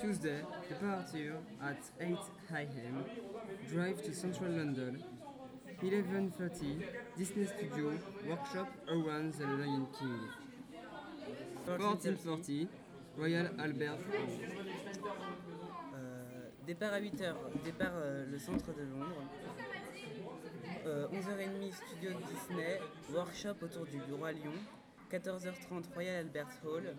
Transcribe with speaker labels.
Speaker 1: Tuesday, departure at 8 a.m. Drive to central London. 11.30, Disney Studio, workshop around the Lion King. 14.40, Royal Albert Hall.
Speaker 2: Euh, départ à 8h, départ euh, le centre de Londres. Euh, 11h30, studio Disney, workshop autour du Roi Lion. 14h30, Royal Albert Hall.